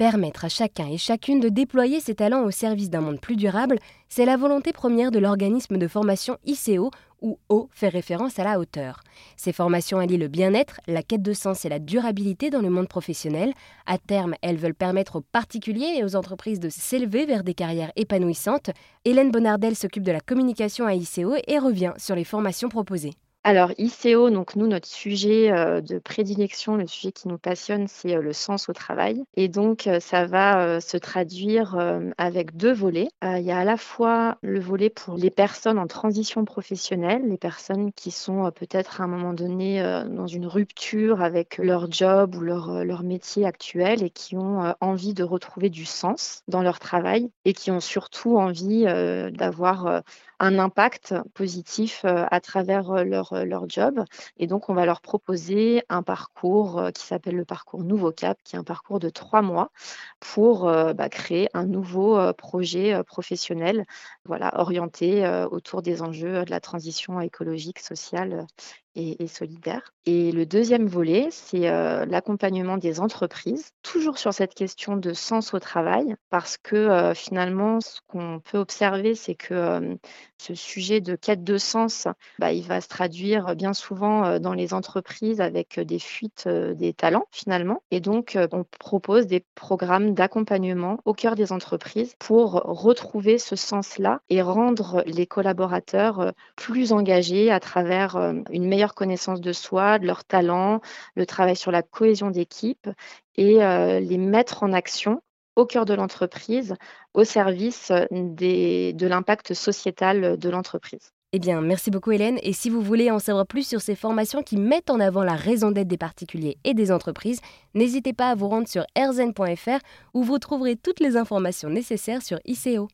Permettre à chacun et chacune de déployer ses talents au service d'un monde plus durable, c'est la volonté première de l'organisme de formation ICO, où O fait référence à la hauteur. Ces formations allient le bien-être, la quête de sens et la durabilité dans le monde professionnel. À terme, elles veulent permettre aux particuliers et aux entreprises de s'élever vers des carrières épanouissantes. Hélène Bonardel s'occupe de la communication à ICO et revient sur les formations proposées. Alors ICO, donc nous, notre sujet euh, de prédilection, le sujet qui nous passionne, c'est euh, le sens au travail. Et donc, euh, ça va se traduire avec deux volets. il y a à la fois le volet pour les personnes en transition professionnelle, les personnes qui sont peut-être à un moment donné dans une rupture avec leur job ou leur, leur métier actuel et qui ont envie de retrouver du sens dans leur travail et qui ont surtout envie d'avoir un impact positif à travers leur euh, leur, job. Et donc, on va leur proposer un parcours euh, qui s'appelle le parcours Nouveau Cap, qui est un parcours de trois mois pour euh, bah, créer un nouveau projet professionnel voilà, orienté autour des enjeux de la transition écologique, sociale et, solidaire. Et le deuxième volet, c'est euh, l'accompagnement des entreprises, toujours sur cette question de sens au travail, parce que euh, finalement, ce qu'on peut observer, c'est que euh, ce sujet de quête de sens, bah, il va se traduire bien souvent dans les entreprises avec des fuites des talents, finalement. Et donc, on propose des programmes d'accompagnement au cœur des entreprises pour retrouver ce sens-là et rendre les collaborateurs plus engagés à travers une meilleure connaissance de soi, de leurs talents, le travail sur la cohésion d'équipe et euh, les mettre en action au cœur de l'entreprise, au service des, de l'impact sociétal de l'entreprise. Eh bien, merci beaucoup Hélène. Et si vous voulez en savoir plus sur ces formations qui mettent en avant la raison d'être des particuliers et des entreprises, n'hésitez pas à vous rendre sur erzen.fr où vous trouverez toutes les informations nécessaires sur ICO.